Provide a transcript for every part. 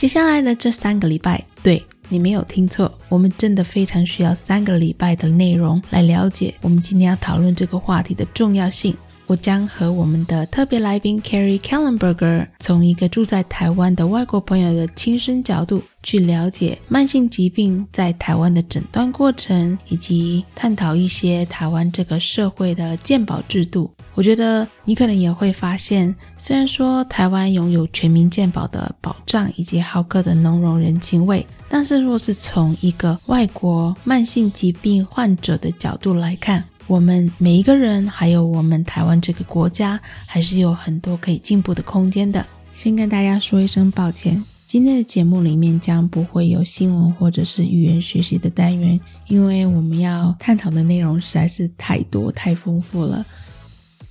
接下来的这三个礼拜，对你没有听错，我们真的非常需要三个礼拜的内容来了解我们今天要讨论这个话题的重要性。我将和我们的特别来宾 Carrie Kellenberger 从一个住在台湾的外国朋友的亲身角度去了解慢性疾病在台湾的诊断过程，以及探讨一些台湾这个社会的健保制度。我觉得你可能也会发现，虽然说台湾拥有全民健保的保障以及好客的浓浓人情味，但是若是从一个外国慢性疾病患者的角度来看，我们每一个人，还有我们台湾这个国家，还是有很多可以进步的空间的。先跟大家说一声抱歉，今天的节目里面将不会有新闻或者是语言学习的单元，因为我们要探讨的内容实在是太多太丰富了。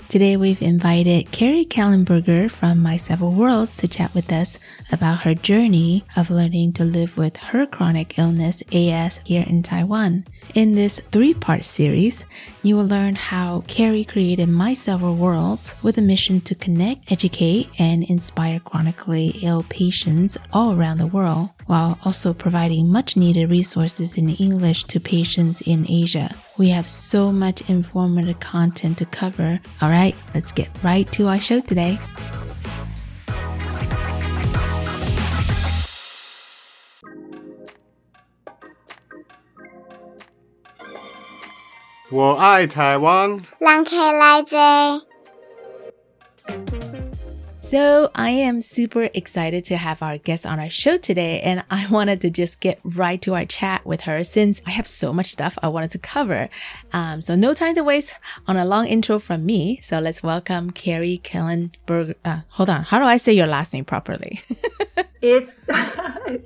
Today we've invited Carrie Kallenberger from My Several Worlds to chat with us about her journey of learning to live with her chronic illness AS here in Taiwan. In this three-part series, you will learn how Carrie created My Several Worlds with a mission to connect, educate, and inspire chronically ill patients all around the world, while also providing much needed resources in English to patients in Asia. We have so much informative content to cover. All right, let's get right to our show today. 我爱台湾。让开来者。 So, I am super excited to have our guest on our show today, and I wanted to just get right to our chat with her since I have so much stuff I wanted to cover. Um, so, no time to waste on a long intro from me. So, let's welcome Carrie Kellenberger. Uh, hold on, how do I say your last name properly? It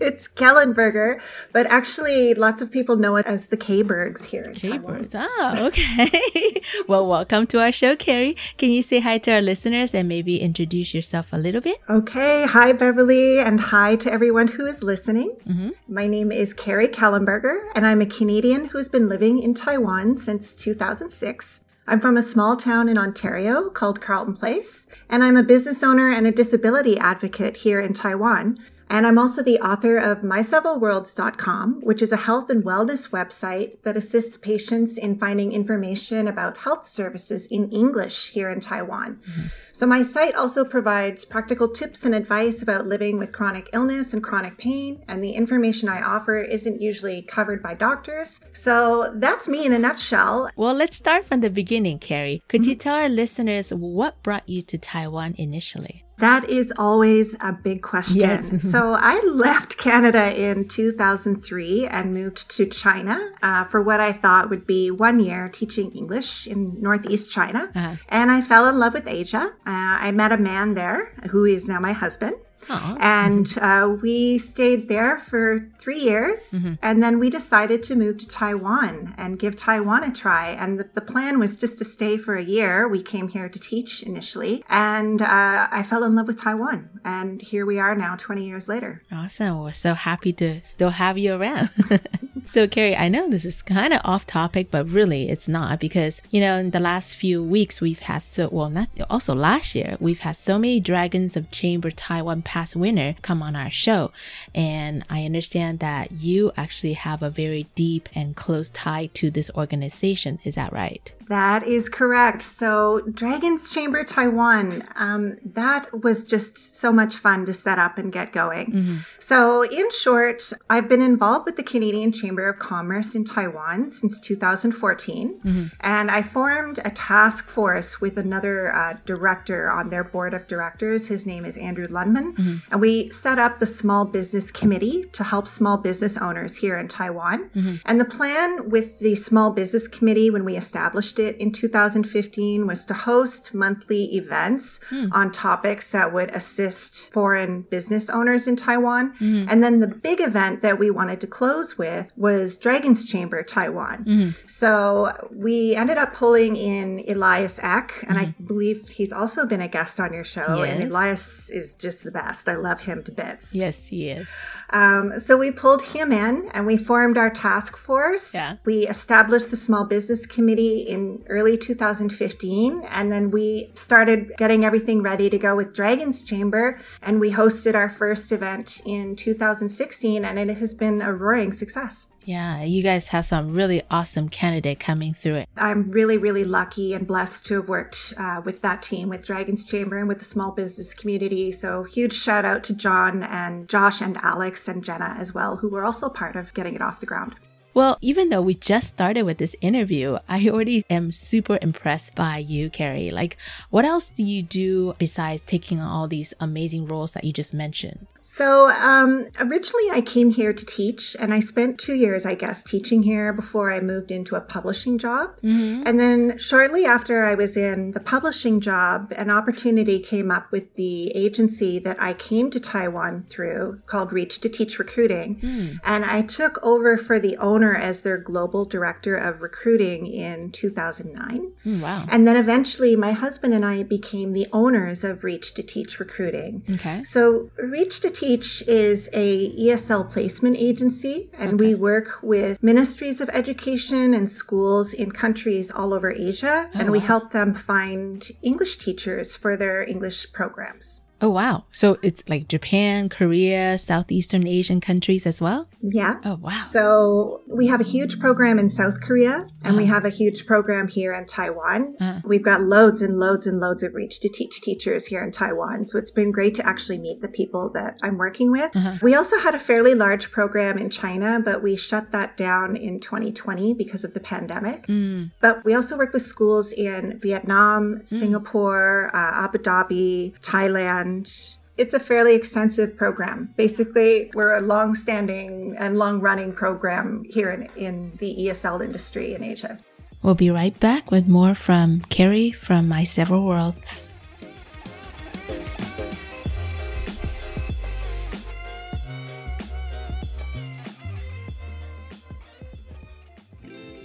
it's Kellenberger, but actually lots of people know it as the K-Bergs here in K-Bergs. Oh, okay. well, welcome to our show, Carrie. Can you say hi to our listeners and maybe introduce yourself a little bit? Okay. Hi, Beverly, and hi to everyone who is listening. Mm-hmm. My name is Carrie Kellenberger, and I'm a Canadian who's been living in Taiwan since 2006. I'm from a small town in Ontario called Carleton Place, and I'm a business owner and a disability advocate here in Taiwan. And I'm also the author of myseveralworlds.com, which is a health and wellness website that assists patients in finding information about health services in English here in Taiwan. Mm-hmm. So my site also provides practical tips and advice about living with chronic illness and chronic pain. And the information I offer isn't usually covered by doctors. So that's me in a nutshell. Well, let's start from the beginning, Carrie. Could mm-hmm. you tell our listeners what brought you to Taiwan initially? That is always a big question. Yes. so I left Canada in 2003 and moved to China uh, for what I thought would be one year teaching English in Northeast China. Uh-huh. And I fell in love with Asia. Uh, I met a man there who is now my husband. Aww. And mm-hmm. uh, we stayed there for three years. Mm-hmm. And then we decided to move to Taiwan and give Taiwan a try. And the, the, plan was just to stay for a year. We came here to teach initially. And uh, I fell in love with Taiwan. And here we are now, 20 years later. Awesome. We're so happy to still have you around. so, Carrie, I know this is kind of off topic, but really it's not because, you know, in the last few weeks, we've had so, well, not also last year, we've had so many Dragons of Chamber Taiwan past winner come on our show. And I understand that you actually have a very deep and close tie to this organization. Is that right? That is correct. So, Dragon's Chamber Taiwan, um, that was just so much fun to set up and get going. Mm-hmm. So, in short, I've been involved with the Canadian Chamber of Commerce in Taiwan since 2014. Mm-hmm. And I formed a task force with another uh, director on their board of directors. His name is Andrew Lundman. Mm-hmm. And we set up the Small Business Committee to help small business owners here in Taiwan. Mm-hmm. And the plan with the Small Business Committee, when we established it in 2015, was to host monthly events mm. on topics that would assist foreign business owners in Taiwan. Mm-hmm. And then the big event that we wanted to close with was Dragon's Chamber Taiwan. Mm-hmm. So we ended up pulling in Elias Eck, and I mm-hmm. believe he's also been a guest on your show. Yes. And Elias is just the best. I love him to bits. Yes, he is. Um, so we pulled him in and we formed our task force. Yeah. We established the Small Business Committee in early 2015. And then we started getting everything ready to go with Dragon's Chamber. And we hosted our first event in 2016. And it has been a roaring success. Yeah, you guys have some really awesome candidate coming through it. I'm really, really lucky and blessed to have worked uh, with that team, with Dragon's Chamber and with the small business community. So huge shout out to John and Josh and Alex and Jenna as well, who were also part of getting it off the ground. Well, even though we just started with this interview, I already am super impressed by you, Carrie. Like, what else do you do besides taking on all these amazing roles that you just mentioned? So, um, originally I came here to teach, and I spent two years, I guess, teaching here before I moved into a publishing job. Mm-hmm. And then, shortly after I was in the publishing job, an opportunity came up with the agency that I came to Taiwan through called Reach to Teach Recruiting. Mm. And I took over for the owner as their global director of recruiting in 2009. Mm, wow. And then eventually, my husband and I became the owners of Reach to Teach Recruiting. Okay. So, Reach to Teach Teach is a ESL placement agency, and okay. we work with ministries of education and schools in countries all over Asia, oh, and we wow. help them find English teachers for their English programs. Oh, wow. So it's like Japan, Korea, Southeastern Asian countries as well? Yeah. Oh, wow. So we have a huge program in South Korea and uh-huh. we have a huge program here in Taiwan. Uh-huh. We've got loads and loads and loads of reach to teach teachers here in Taiwan. So it's been great to actually meet the people that I'm working with. Uh-huh. We also had a fairly large program in China, but we shut that down in 2020 because of the pandemic. Mm. But we also work with schools in Vietnam, mm. Singapore, uh, Abu Dhabi, Thailand and it's a fairly extensive program. Basically, we're a long standing and long running program here in, in the ESL industry in Asia. We'll be right back with more from Carrie from My Several Worlds.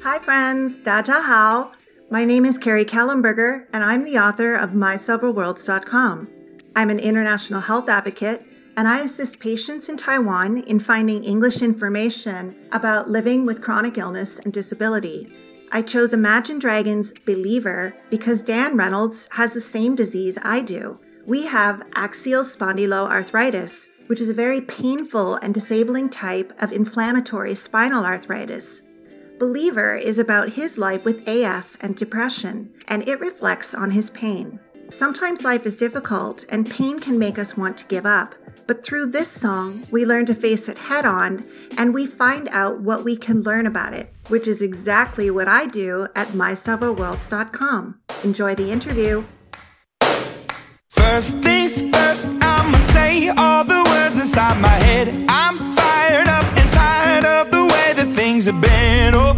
Hi, friends. Daja Hao. My name is Carrie Kallenberger, and I'm the author of MySeveralWorlds.com. I'm an international health advocate, and I assist patients in Taiwan in finding English information about living with chronic illness and disability. I chose Imagine Dragons Believer because Dan Reynolds has the same disease I do. We have axial spondyloarthritis, which is a very painful and disabling type of inflammatory spinal arthritis. Believer is about his life with AS and depression, and it reflects on his pain. Sometimes life is difficult and pain can make us want to give up. But through this song, we learn to face it head on and we find out what we can learn about it, which is exactly what I do at myseveralworlds.com. Enjoy the interview. First things first, I'ma say all the words inside my head. I'm fired up and tired of the way that things have been. Oh,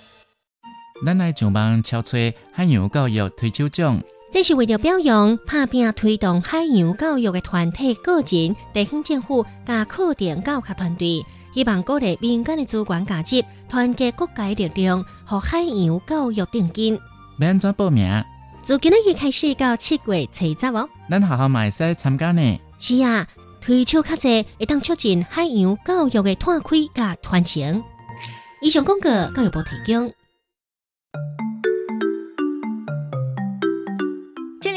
咱来上网敲吹海洋教育推手奖，这是为了表扬拍拼推动海洋教育的团体、个人、地方政府加课程教学团队，希望鼓励民间的主管价值，团结各界力量，和海洋教育定金。要安怎报名？从今日开始到七月七十哦。咱学校嘛会使参加呢。是啊，推手较济，会当促进海洋教育的拓开加传承。以上广告教育部提供。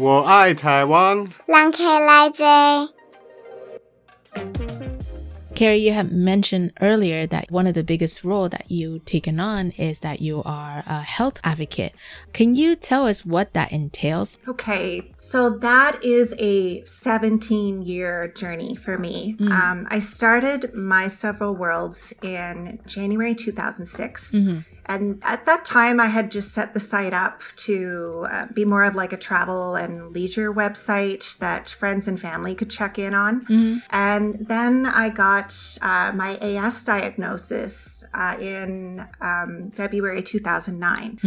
我爱台湾。让开来者。 Carrie, you have mentioned earlier that one of the biggest role that you taken on is that you are a health advocate. Can you tell us what that entails? Okay, so that is a 17 year journey for me. Um, I started my several worlds in January 2006. And at that time, I had just set the site up to uh, be more of like a travel and leisure website that friends and family could check in on. And then I got uh, my AS diagnosis uh, in um, February 2009.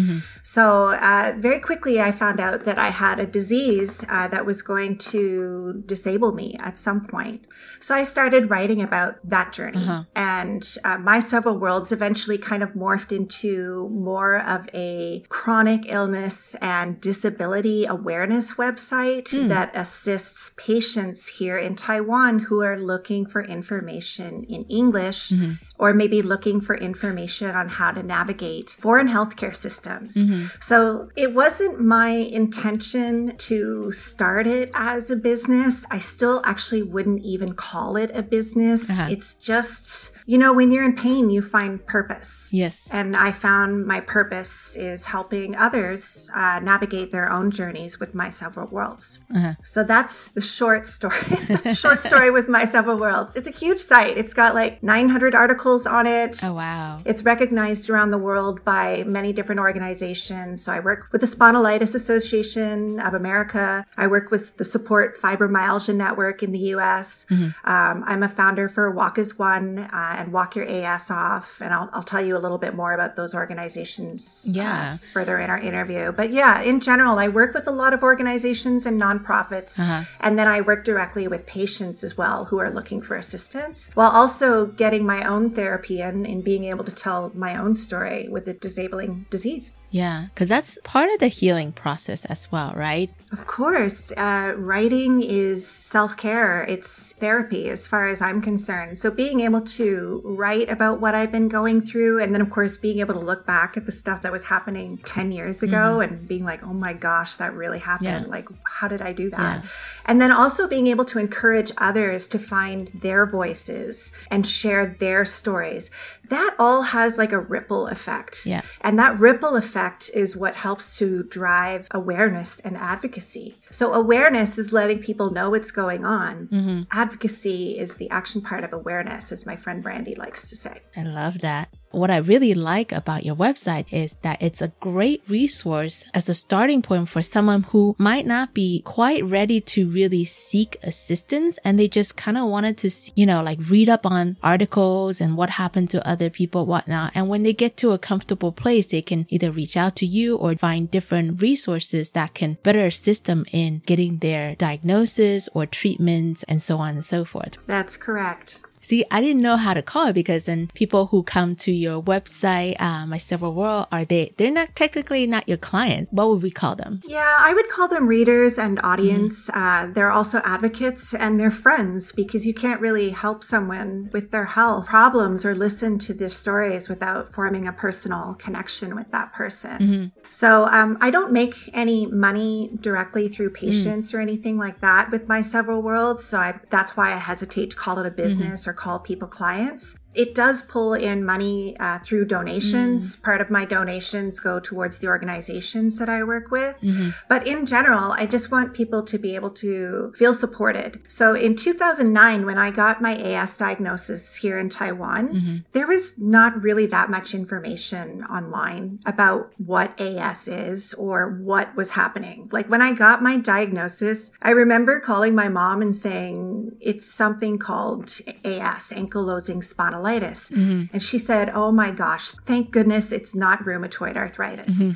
So, uh, very quickly, I found out that I had a disease uh, that was going to disable me at some point. So, I started writing about that journey. And uh, my several worlds eventually kind of morphed into more of a chronic illness and disability awareness website hmm. that assists patients here in Taiwan who are looking for information in English mm-hmm. or maybe looking for information on how to navigate foreign healthcare systems. Mm-hmm. So it wasn't my intention to start it as a business. I still actually wouldn't even call it a business. Uh-huh. It's just, you know, when you're in pain, you find purpose. Yes. And I found my purpose is helping others uh, navigate their own journeys with my several worlds. So that's the short story. short story with my several worlds. It's a huge site. It's got like 900 articles on it. Oh, wow. It's recognized around the world by many different organizations. So I work with the Spondylitis Association of America. I work with the Support Fibromyalgia Network in the US. Um, I'm a founder for Walk as One uh, and Walk Your AS Off. And I'll, I'll tell you a little bit more about those organizations uh, Yeah. further in our interview. But yeah, in general, I work with a lot of organizations and nonprofits. And then I work directly with patients as well who are looking for assistance while also getting my own therapy and in being able to tell my own story with a disabling disease. Yeah, because that's part of the healing process as well, right? Of course. Uh, writing is self care, it's therapy as far as I'm concerned. So, being able to write about what I've been going through, and then, of course, being able to look back at the stuff that was happening 10 years ago Mhm. and being like, oh my gosh, that really happened. Yeah. Like, how did I do that? Yeah. And then also being able to encourage others to find their voices and share their stories. That all has like a ripple effect. Yeah. And that ripple effect is what helps to drive awareness and advocacy. So, awareness is letting people know what's going on. Mhm. Advocacy is the action part of awareness, as my friend Brandy likes to say. I love that. What I really like about your website is that it's a great resource as a starting point for someone who might not be quite ready to really seek assistance and they just kind of wanted to, you know, like read up on articles and what happened to other people, whatnot. And when they get to a comfortable place, they can either reach out to you or find different resources that can better assist them in getting their diagnosis or treatments and so on and so forth. That's correct. See, I didn't know how to call it because then people who come to your website, uh, My Several World, are they, they're not technically not your clients. What would we call them? Yeah, I would call them readers and audience. Uh, they're also advocates and they're friends because you can't really help someone with their health problems or listen to their stories without forming a personal connection with that person. Mhm. So um, I don't make any money directly through patients or anything like that with my several worlds. So I, that's why I hesitate to call it a business or call people clients. It does pull in money uh, through donations. Mm. Part of my donations go towards the organizations that I work with. Mm-hmm. But in general, I just want people to be able to feel supported. So in 2009, when I got my AS diagnosis here in Taiwan, mm-hmm. there was not really that much information online about what AS is or what was happening. Like when I got my diagnosis, I remember calling my mom and saying, it's something called AS, ankylosing spondylitis. Mm-hmm. And she said, oh my gosh, thank goodness it's not rheumatoid arthritis. Mm-hmm.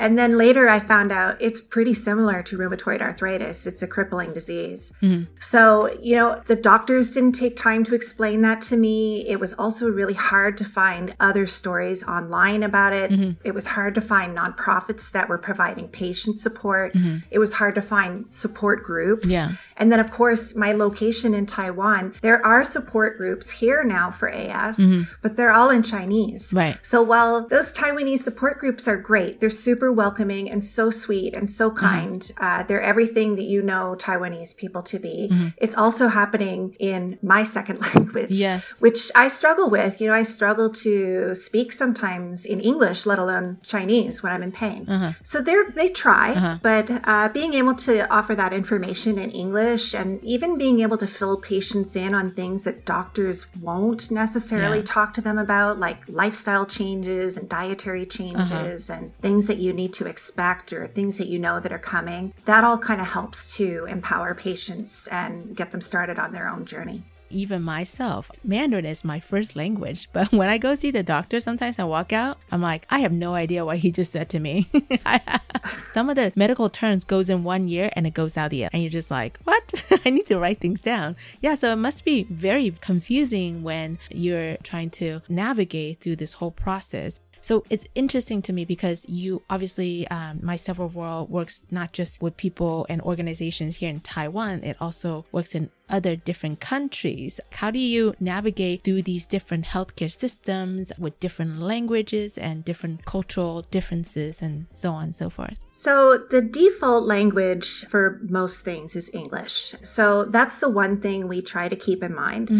And then later I found out it's pretty similar to rheumatoid arthritis. It's a crippling disease. Mm-hmm. So, you know, the doctors didn't take time to explain that to me. It was also really hard to find other stories online about it. Mm-hmm. It was hard to find nonprofits that were providing patient support. Mm-hmm. It was hard to find support groups. Yeah. And then, of course, my location in Taiwan, there are support groups here now for AS, but they're all in Chinese. Right. So while those Taiwanese support groups are great, they're super welcoming and so sweet and so mm-hmm. kind. Uh, they're everything that you know Taiwanese people to be. Mm-hmm. It's also happening in my second language. Yes. Which I struggle with. You know, I struggle to speak sometimes in English, let alone Chinese when I'm in pain. Uh-huh. So they're, they try, uh-huh. but uh, being able to offer that information in English and even being able to fill patients in on things that doctors won't necessarily Yeah. talk to them about, like lifestyle changes and dietary changes uh-huh. and things that you need to expect or things that you know that are coming, that all kind of helps to empower patients and get them started on their own journey. Even myself, Mandarin is my first language, but when I go see the doctor, sometimes I walk out, I'm like, I have no idea what he just said to me. Some of the medical terms goes in one ear and it goes out the other, and you're just like, what? I need to write things down. Yeah, so it must be very confusing when you're trying to navigate through this whole process. So it's interesting to me because you obviously, um, My Several World works not just with people and organizations here in Taiwan, it also works in other different countries. How do you navigate through these different healthcare systems with different languages and different cultural differences and so on and so forth? So, the default language for most things is English. So, that's the one thing we try to keep in mind.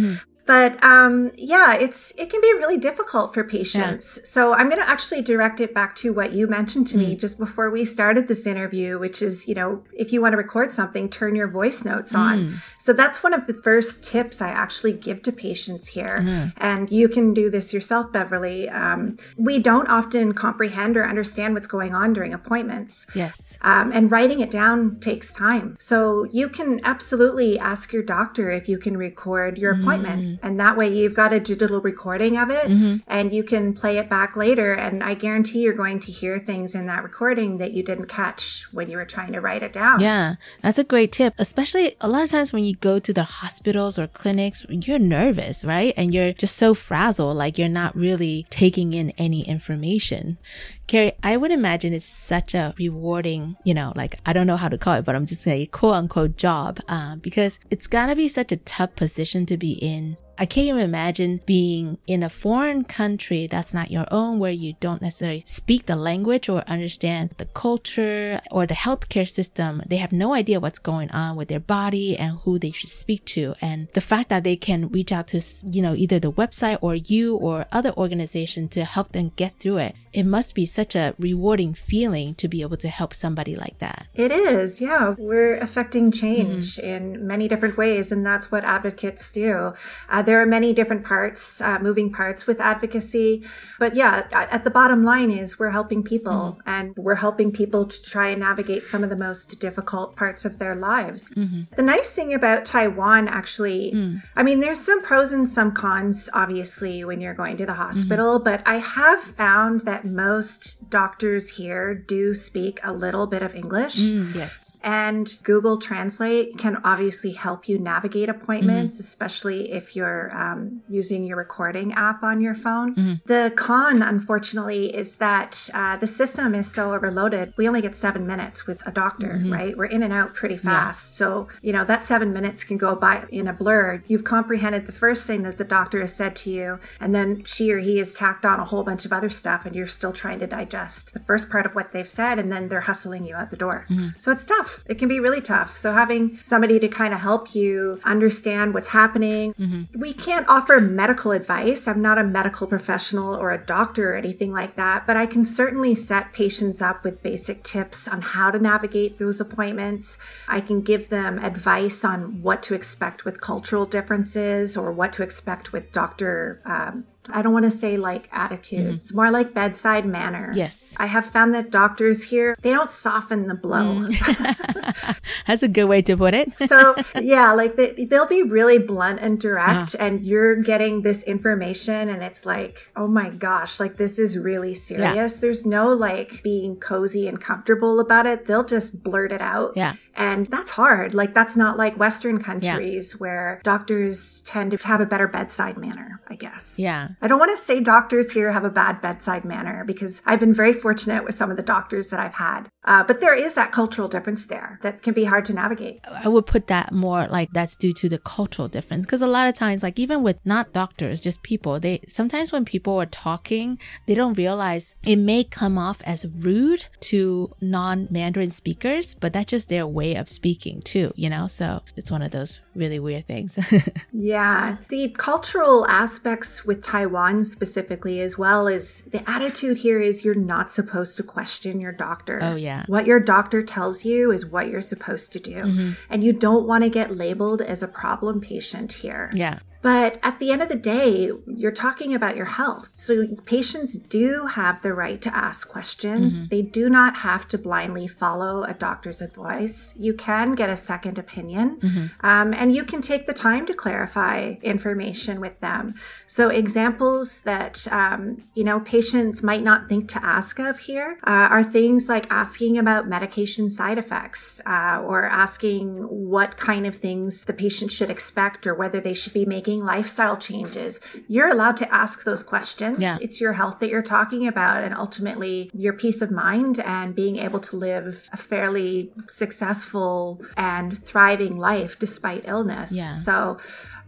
But um, yeah, it's it can be really difficult for patients. So I'm going to actually direct it back to what you mentioned to me just before we started this interview, which is you know if you want to record something, turn your voice notes on. So that's one of the first tips I actually give to patients here, and you can do this yourself, Beverly. Um, we don't often comprehend or understand what's going on during appointments. Yes. Um, and writing it down takes time. So you can absolutely ask your doctor if you can record your appointment. And that way you've got a digital recording of it and you can play it back later. And I guarantee you're going to hear things in that recording that you didn't catch when you were trying to write it down. Yeah, that's a great tip. Especially a lot of times when you go to the hospitals or clinics, you're nervous, right? And you're just so frazzled, like you're not really taking in any information. Carrie, I would imagine it's such a rewarding, you know, like I don't know how to call it, but I'm just saying quote unquote job, um, because it's gotta be such a tough position to be in I can't even imagine being in a foreign country that's not your own, where you don't necessarily speak the language or understand the culture or the healthcare system. They have no idea what's going on with their body and who they should speak to. And the fact that they can reach out to, you know, either the website or you or other organization to help them get through it. It must be such a rewarding feeling to be able to help somebody like that. It is. Yeah. We're affecting change mm-hmm. in many different ways. And that's what advocates do. Uh, there are many different parts, uh, moving parts with advocacy. But yeah, at the bottom line is we're helping people mm-hmm. and we're helping people to try and navigate some of the most difficult parts of their lives. Mm-hmm. The nice thing about Taiwan, actually, mm. I mean, there's some pros and some cons, obviously, when you're going to the hospital, mm-hmm. but I have found that most doctors here do speak a little bit of English. Mm, yes. And Google Translate can obviously help you navigate appointments, mm-hmm. especially if you're um, using your recording app on your phone. Mm-hmm. The con, unfortunately, is that uh, the system is so overloaded. We only get seven minutes with a doctor, mm-hmm. right? We're in and out pretty fast. Yeah. So, you know, that seven minutes can go by in a blur. You've comprehended the first thing that the doctor has said to you, and then she or he has tacked on a whole bunch of other stuff, and you're still trying to digest the first part of what they've said, and then they're hustling you out the door. Mm-hmm. So it's tough tough. It can be really tough. So having somebody to kind of help you understand what's happening. Mm-hmm. We can't offer medical advice. I'm not a medical professional or a doctor or anything like that, but I can certainly set patients up with basic tips on how to navigate those appointments. I can give them advice on what to expect with cultural differences or what to expect with doctor um, I don't want to say like attitudes, mm-hmm. more like bedside manner. Yes. I have found that doctors here, they don't soften the blow. Mm. That's a good way to put it. so, yeah, like they, they'll be really blunt and direct, uh-huh. and you're getting this information, and it's like, oh my gosh, like this is really serious. Yeah. There's no like being cozy and comfortable about it. They'll just blurt it out. Yeah. And that's hard. Like, that's not like Western countries yeah. where doctors tend to have a better bedside manner, I guess. Yeah. I don't want to say doctors here have a bad bedside manner because I've been very fortunate with some of the doctors that I've had. Uh, but there is that cultural difference there that can be hard to navigate. I would put that more like that's due to the cultural difference because a lot of times, like even with not doctors, just people, they sometimes when people are talking, they don't realize it may come off as rude to non Mandarin speakers, but that's just their way of speaking too, you know? So it's one of those really weird things. yeah. The cultural aspects with Taiwan specifically, as well as the attitude here is you're not supposed to question your doctor. Oh, yeah. What your doctor tells you is what you're supposed to do. Mm-hmm. And you don't want to get labeled as a problem patient here. Yeah. But at the end of the day, you're talking about your health. So patients do have the right to ask questions. Mm-hmm. They do not have to blindly follow a doctor's advice. You can get a second opinion mm-hmm. um, and you can take the time to clarify information with them. So examples that, um, you know, patients might not think to ask of here uh, are things like asking about medication side effects uh, or asking what kind of things the patient should expect or whether they should be making making lifestyle changes, you're allowed to ask those questions. Yeah. It's your health that you're talking about and ultimately your peace of mind and being able to live a fairly successful and thriving life despite illness. Yeah. So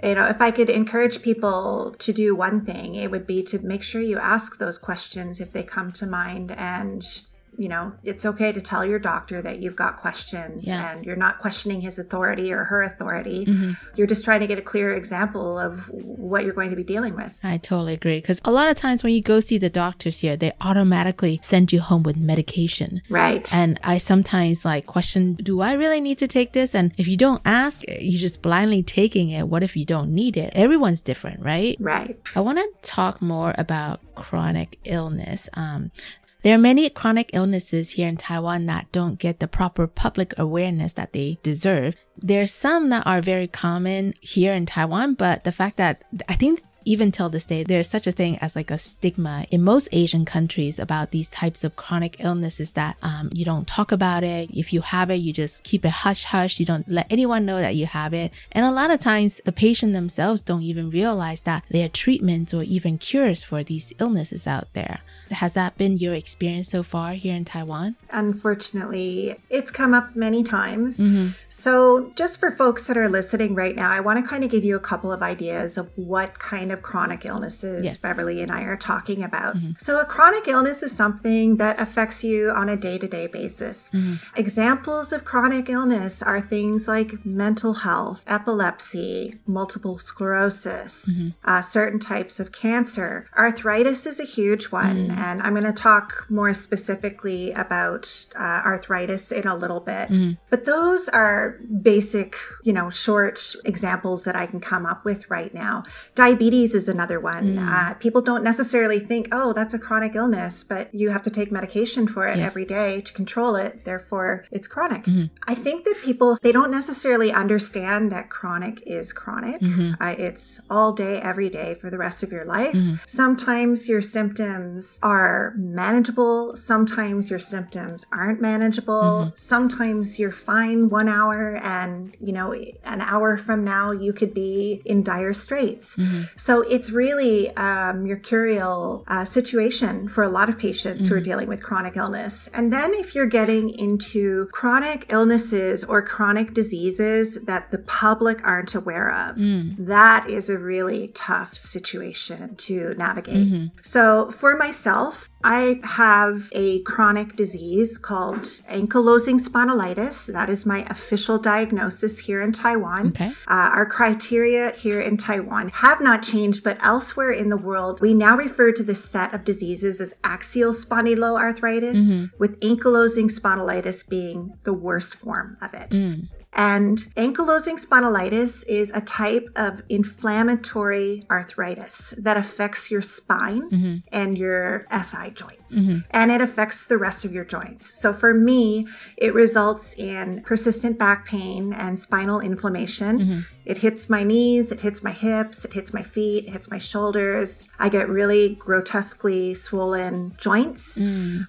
you know, if I could encourage people to do one thing, it would be to make sure you ask those questions if they come to mind and you know, it's okay to tell your doctor that you've got questions yeah. and you're not questioning his authority or her authority. Mm-hmm. You're just trying to get a clear example of what you're going to be dealing with. I totally agree. Because a lot of times when you go see the doctors here, they automatically send you home with medication. Right. And I sometimes like question, do I really need to take this? And if you don't ask, you're just blindly taking it. What if you don't need it? Everyone's different, right? Right. I want to talk more about chronic illness. Um, there are many chronic illnesses here in Taiwan that don't get the proper public awareness that they deserve. There's some that are very common here in Taiwan, but the fact that I think even till this day, there's such a thing as like a stigma in most Asian countries about these types of chronic illnesses that um, you don't talk about it. If you have it, you just keep it hush hush. You don't let anyone know that you have it. And a lot of times, the patient themselves don't even realize that there are treatments or even cures for these illnesses out there. Has that been your experience so far here in Taiwan? Unfortunately, it's come up many times. Mm-hmm. So, just for folks that are listening right now, I want to kind of give you a couple of ideas of what kind of chronic illnesses Yes. Beverly and I are talking about. Mm-hmm. So, a chronic illness is something that affects you on a day to day basis. Mm-hmm. Examples of chronic illness are things like mental health, epilepsy, multiple sclerosis, Mm-hmm. uh, certain types of cancer. Arthritis is a huge one, Mm. And I'm going to talk more specifically about uh, arthritis in a little bit. Mm-hmm. But those are basic, you know, short examples that I can come up with right now. Diabetes is another one. Mm. Uh, people don't necessarily think, oh, that's a chronic illness, but you have to take medication for it Yes. every day to control it. Therefore, it's chronic. Mm-hmm. I think that people, they don't necessarily understand that chronic is chronic. Mm-hmm. Uh, it's all day, every day for the rest of your life. Mm-hmm. Sometimes your symptoms are manageable. Sometimes your symptoms aren't manageable. Mm-hmm. Sometimes you're fine one hour and, you know, an hour from now you could be in dire straits. Mm-hmm. So it's really a mercurial uh, situation for a lot of patients who are dealing with chronic illness. And then if you're getting into chronic illnesses or chronic diseases that the public aren't aware of, that is a really tough situation to navigate. So for myself, I have a chronic disease called ankylosing spondylitis. That is my official diagnosis here in Taiwan. Okay. Uh, our criteria here in Taiwan have not changed, but elsewhere in the world, we now refer to this set of diseases as axial spondyloarthritis, with ankylosing spondylitis being the worst form of it. And ankylosing spondylitis is a type of inflammatory arthritis that affects your spine mm-hmm. and your SI joints. Mm-hmm. And it affects the rest of your joints. So for me, it results in persistent back pain and spinal inflammation. Mm-hmm. It hits my knees, it hits my hips, it hits my feet, it hits my shoulders. I get really grotesquely swollen joints.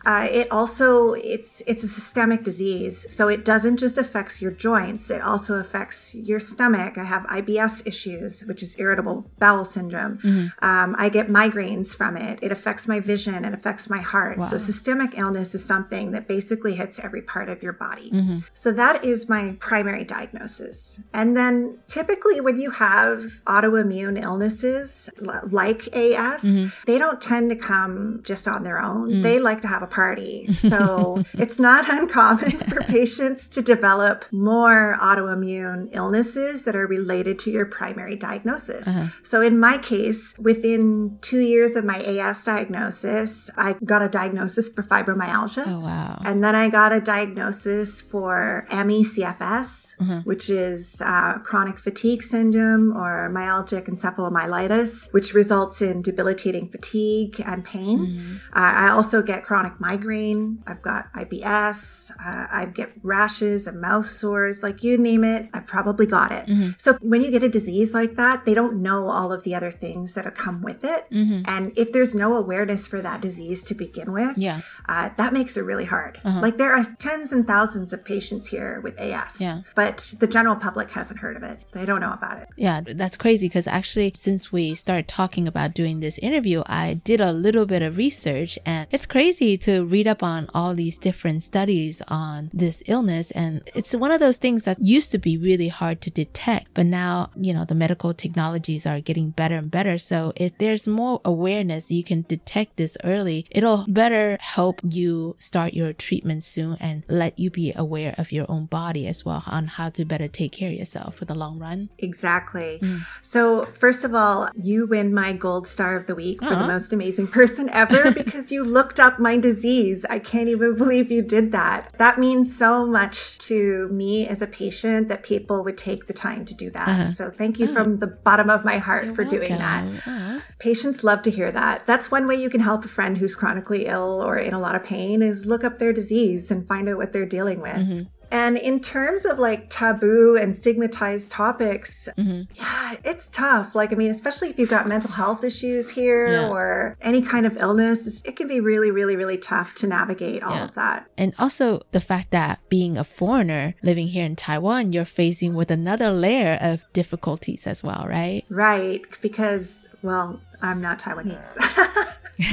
Uh, it also it's it's a systemic disease, so it doesn't just affect your joints. It also affects your stomach. I have IBS issues, which is irritable bowel syndrome. Um, I get migraines from it. It affects my vision. It affects my heart. So systemic illness is something that basically hits every part of your body. So that is my primary diagnosis. And then typically when you have autoimmune illnesses like AS, mm-hmm. they don't tend to come just on their own. Mm. They like to have a party. So it's not uncommon for patients to develop more autoimmune illnesses that are related to your primary diagnosis. Uh-huh. So in my case, within two years of my AS diagnosis, I got a diagnosis for fibromyalgia. Oh, wow. And then I got a diagnosis for ME/CFS, uh-huh. which is uh, chronic fatigue syndrome or myalgic encephalomyelitis, which results in debilitating fatigue and pain. Uh, I also get chronic migraine. I've got IBS. Uh, I get rashes and mouth sores. Like you name it, I've probably got it. So when you get a disease like that, they don't know all of the other things that come with it. And if there's no awareness for that disease to begin with, Yeah. uh, that makes it really hard. Like there are tens and thousands of patients here with AS, Yeah. but the general public hasn't heard of it. They don't know about it. Yeah, that's crazy because actually, since we started talking about doing this interview, I did a little bit of research and it's crazy to read up on all these different studies on this illness. And it's one of those things that used to be really hard to detect, but now, you know, the medical technologies are getting better and better. So if there's more awareness, you can detect this early. It'll better help you start your treatment soon and let you be aware of your own body as well on how to better take care of yourself for the long run. Exactly. Mm. So, first of all, you win my gold star of the week for the most amazing person ever because you looked up my disease. I can't even believe you did that. That means so much to me as a patient that people would take the time to do that. Uh-huh. So, thank you from the bottom of my heart for doing that. Uh-huh. Patients love to hear that. That's one way you can help a friend who's chronically ill or in a lot of pain is look up their disease and find out what they're dealing with. And in terms of like taboo and stigmatized topics, Mm-hmm. yeah, it's tough. Like, I mean, especially if you've got mental health issues here Yeah. or any kind of illness, it can be really, really, really tough to navigate all Yeah. of that. And also the fact that being a foreigner living here in Taiwan, you're facing with another layer of difficulties as well, right? Right. Because, well, I'm not Taiwanese.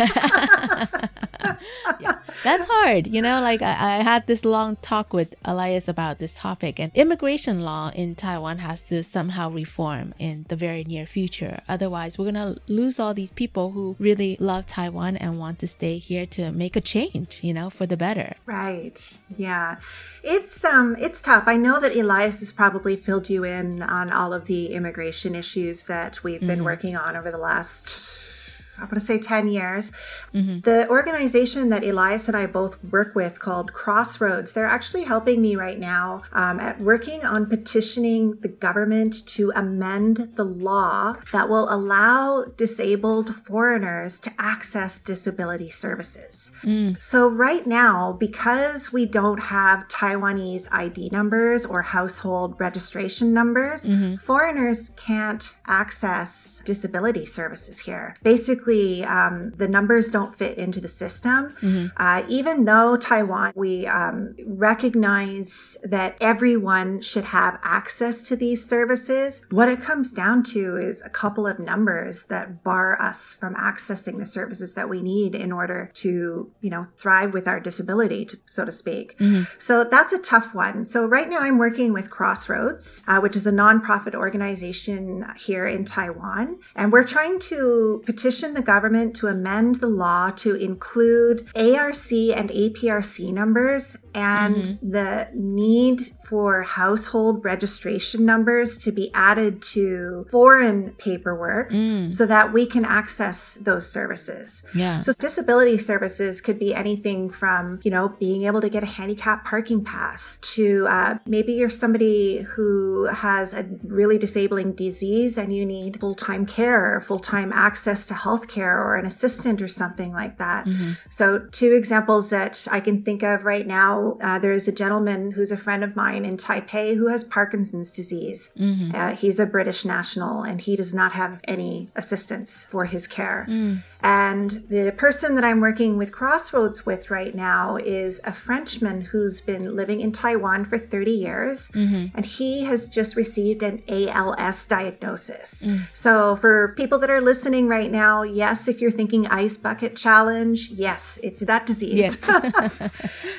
yeah, that's hard. You know, like I, I had this long talk with Elias about this topic, and immigration law in Taiwan has to somehow reform in the very near future. Otherwise, we're gonna lose all these people who really love Taiwan and want to stay here to make a change, you know, for the better. Right. Yeah. It's um it's tough. I know that Elias has probably filled you in on all of the immigration issues that we've been Mhm. working on over the last I want to say 10 years. Mhm. The organization that Elias and I both work with called Crossroads, they're actually helping me right now um, at working on petitioning the government to amend the law that will allow disabled foreigners to access disability services. Mm. So, right now, because we don't have Taiwanese ID numbers or household registration numbers, Mhm. foreigners can't access disability services here. Basically, um, the numbers don't fit into the system. Mhm. Uh, even though Taiwan, we um, recognize that everyone should have access to these services, what it comes down to is a couple of numbers that bar us from accessing the services that we need in order to, you know, thrive with our disability, to, so to speak. Mhm. So that's a tough one. So right now I'm working with Crossroads, uh, which is a nonprofit organization here in Taiwan. And we're trying to petition the government to amend the law to include ARC and APRC numbers and the need for household registration numbers to be added to foreign paperwork Mm. so that we can access those services. Yeah. So disability services could be anything from, you know, being able to get a handicap parking pass to uh, maybe you're somebody who has a really disabling disease and you need full-time care or full-time access to healthcare or an assistant or something like that. Mhm. So two examples that I can think of right now, uh, there's a gentleman who's a friend of mine in Taipei who has Parkinson's disease. Mhm. Uh, he's a British national and he does not have any assistance for his care. Mm. And the person that I'm working with Crossroads with right now is a Frenchman who's been living in Taiwan for 30 years. Mhm. And he has just received an ALS diagnosis. Mm. So, for people that are listening right now, yes, if you're thinking ice bucket challenge, yes, it's that disease. Yes.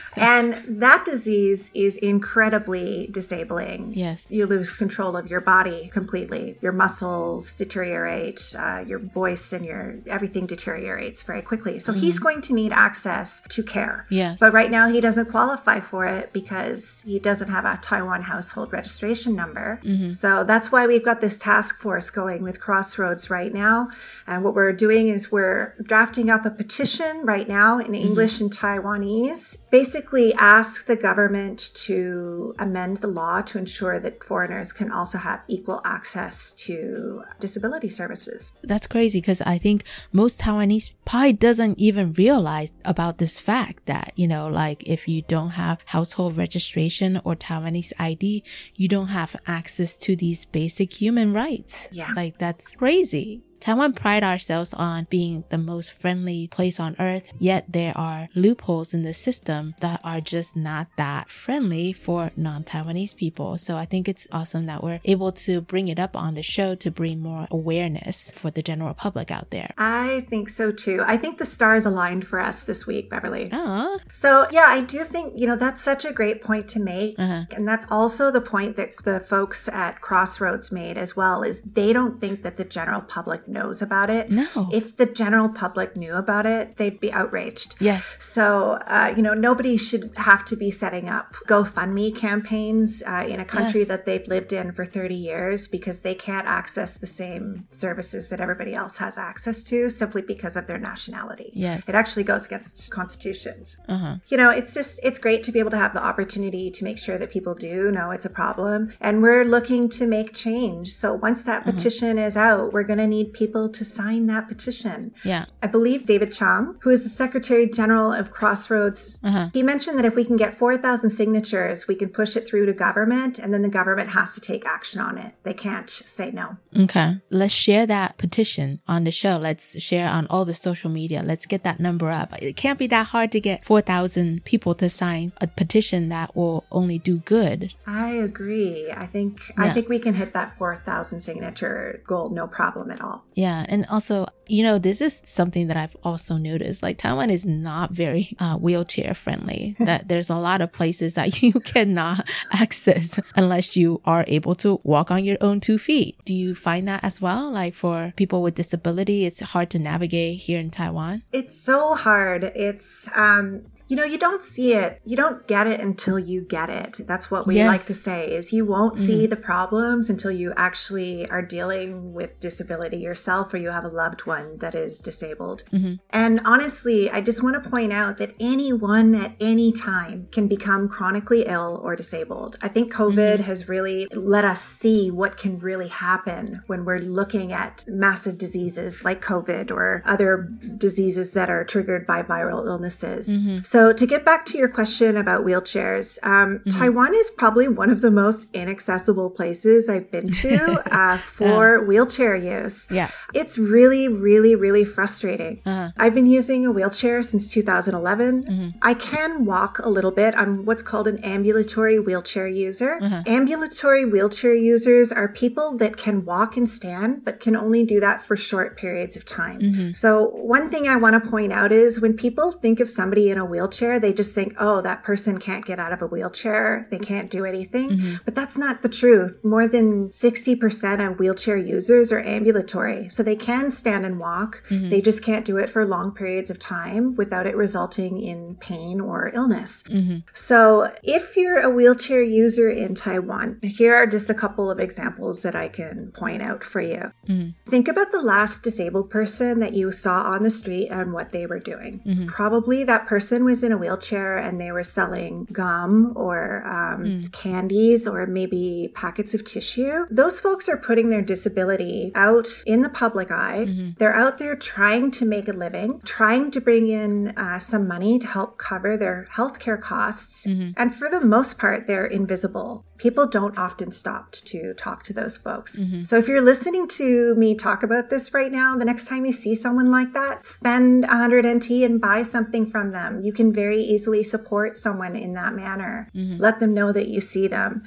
and that disease is incredibly disabling. Yes. You lose control of your body completely. Your muscles deteriorate, uh, your voice and your everything deteriorates very quickly. So he's going to need access to care. Yes. But right now he doesn't qualify for it because he doesn't have a Taiwan household registration number. Mhm. So that's why we've got this task force going with Crossroads right now. And what we're doing is we're drafting up a petition right now in English and Taiwanese. Basically, ask the government to amend the law to ensure that foreigners can also have equal access to disability services. That's crazy because I think most Taiwanese probably doesn't even realize about this fact that, you know, like if you don't have household registration or Taiwanese ID, you don't have access to these basic human rights. Yeah. Like that's crazy. Taiwan pride ourselves on being the most friendly place on earth, yet there are loopholes in the system that are just not that friendly for non-Taiwanese people. So I think it's awesome that we're able to bring it up on the show to bring more awareness for the general public out there. I think so too. I think the stars aligned for us this week, Beverly. Oh, So, yeah, I do think, you know, that's such a great point to make. Uh-huh. And that's also the point that the folks at Crossroads made as well is they don't think that the general public knows about it. No. If the general public knew about it, they'd be outraged. Yes. So, uh, you know, nobody should have to be setting up GoFundMe campaigns uh, in a country Yes. that they've lived in for 30 years because they can't access the same services that everybody else has access to simply because of their nationality. Yes. It actually goes against constitutions Uh-huh. you know it's just it's great to be able to have the opportunity to make sure that people do know it's a problem and we're looking to make change so once that petition is out we're going to need people to sign that petition. Yeah. I believe David Chang, who is the Secretary General of Crossroads, uh-huh. he mentioned that if we can get 4,000 signatures, we can push it through to government and then the government has to take action on it. They can't say no. Okay. Let's share that petition on the show. Let's share on all the social media. Let's get that number up. It can't be that hard to get 4,000 people to sign a petition that will only do good. I agree. I think yeah. I think we can hit that 4,000 signature goal no problem at all. Yeah, and also, you know, this is something that I've also noticed. Like Taiwan is not very uh, wheelchair friendly. that there's a lot of places that you cannot access unless you are able to walk on your own two feet. Do you find that as well? Like for people with disability, it's hard to navigate here in Taiwan. It's so hard. It's um you know, you don't see it. You don't get it until you get it. That's what we yes. like to say is you won't mm-hmm. see the problems until you actually are dealing with disability yourself or you have a loved one that is disabled. Mm-hmm. And honestly, I just want to point out that anyone at any time can become chronically ill or disabled. I think COVID mm-hmm. has really let us see what can really happen when we're looking at massive diseases like COVID or other diseases that are triggered by viral illnesses. Mm-hmm. So so, to get back to your question about wheelchairs, um, mm-hmm. Taiwan is probably one of the most inaccessible places I've been to uh, for wheelchair use. Yeah. It's really, really, really frustrating. Uh-huh. I've been using a wheelchair since 2011. Mm-hmm. I can walk a little bit. I'm what's called an ambulatory wheelchair user. Uh-huh. Ambulatory wheelchair users are people that can walk and stand, but can only do that for short periods of time. Mm-hmm. So, one thing I want to point out is when people think of somebody in a wheelchair, wheelchair, they just think, oh, that person can't get out of a wheelchair. They can't do anything. Mm-hmm. But that's not the truth. More than 60% of wheelchair users are ambulatory. So they can stand and walk. Mm-hmm. They just can't do it for long periods of time without it resulting in pain or illness. Mm-hmm. So if you're a wheelchair user in Taiwan, here are just a couple of examples that I can point out for you. Mm-hmm. Think about the last disabled person that you saw on the street and what they were doing. Mm-hmm. Probably that person was in a wheelchair and they were selling gum or um, Mm. candies or maybe packets of tissue. Those folks are putting their disability out in the public eye. Mhm. They're out there trying to make a living, trying to bring in uh, some money to help cover their healthcare costs. Mhm. And for the most part, they're invisible. People don't often stop to talk to those folks. Mhm. So if you're listening to me talk about this right now, the next time you see someone like that, spend 100 NT and buy something from them. You can very easily support someone in that manner. Mhm. Let them know that you see them.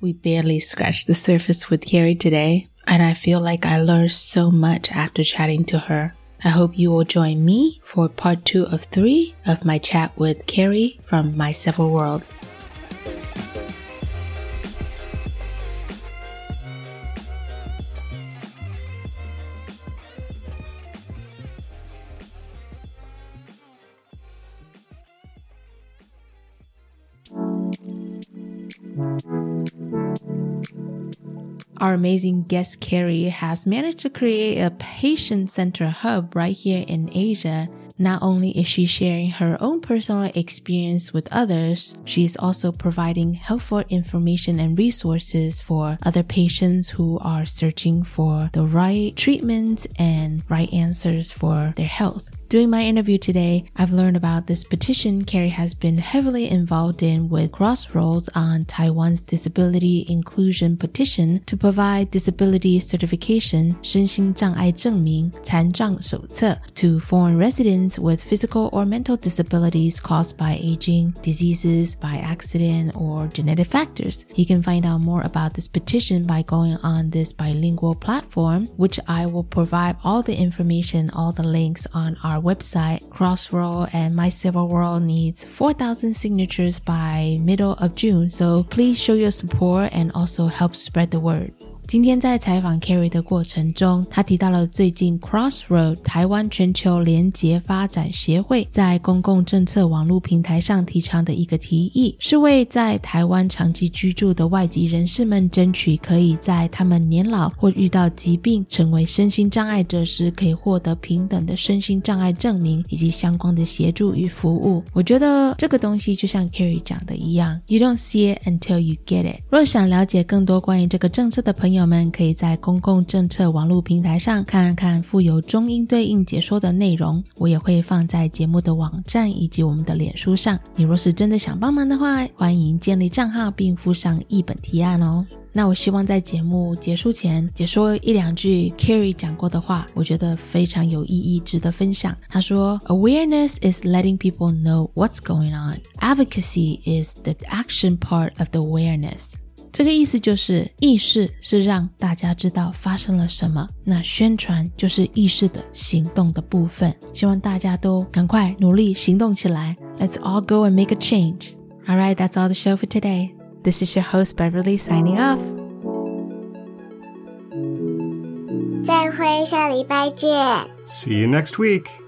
We barely scratched the surface with Carrie today, and I feel like I learned so much after chatting to her. I hope you will join me for part two of three of my chat with Carrie from My Several Worlds. Our amazing guest Carrie has managed to create a patient center hub right here in Asia. Not only is she sharing her own personal experience with others, she's also providing helpful information and resources for other patients who are searching for the right treatments and right answers for their health. During my interview today, I've learned about this petition Carrie has been heavily involved in with Crossroads on Taiwan's Disability Inclusion Petition to provide disability certification 身心障碍证明残障手册 to foreign residents with physical or mental disabilities caused by aging, diseases, by accident, or genetic factors. You can find out more about this petition by going on this bilingual platform, which I will provide all the information, all the links on our website. Crossroad and My Several World needs 4,000 signatures by middle of June, so please show your support and also help spread the word. 今天在采访 Carrie 的过程中，他提到了最近 Crossroad 台湾全球联结发展协会在公共政策网络平台上提倡的一个提议，是为在台湾长期居住的外籍人士们争取可以在他们年老或遇到疾病成为身心障碍者时，可以获得平等的身心障碍证明以及相关的协助与服务。我觉得这个东西就像 Carrie 讲的一样，You don't see it until you get it。若想了解更多关于这个政策的朋友，朋友们可以在公共政策网络平台上看看附有中英对应解说的内容，我也会放在节目的网站以及我们的脸书上。你若是真的想帮忙的话，欢迎建立账号并附上译本提案哦。那我希望在节目结束前解说一两句 Carrie 讲过的话，我觉得非常有意义，值得分享。他说：“Awareness is letting people know what's going on. Advocacy is the action part of the awareness.” 这个意思就是意识是让大家知道发生了什么，那宣传就是意识的行动的部分。希望大家都赶快努力行动起来。Let's all go and make a change. All right, that's all the show for today. This is your host Beverly signing off. 再会，下礼拜见。 See you next week.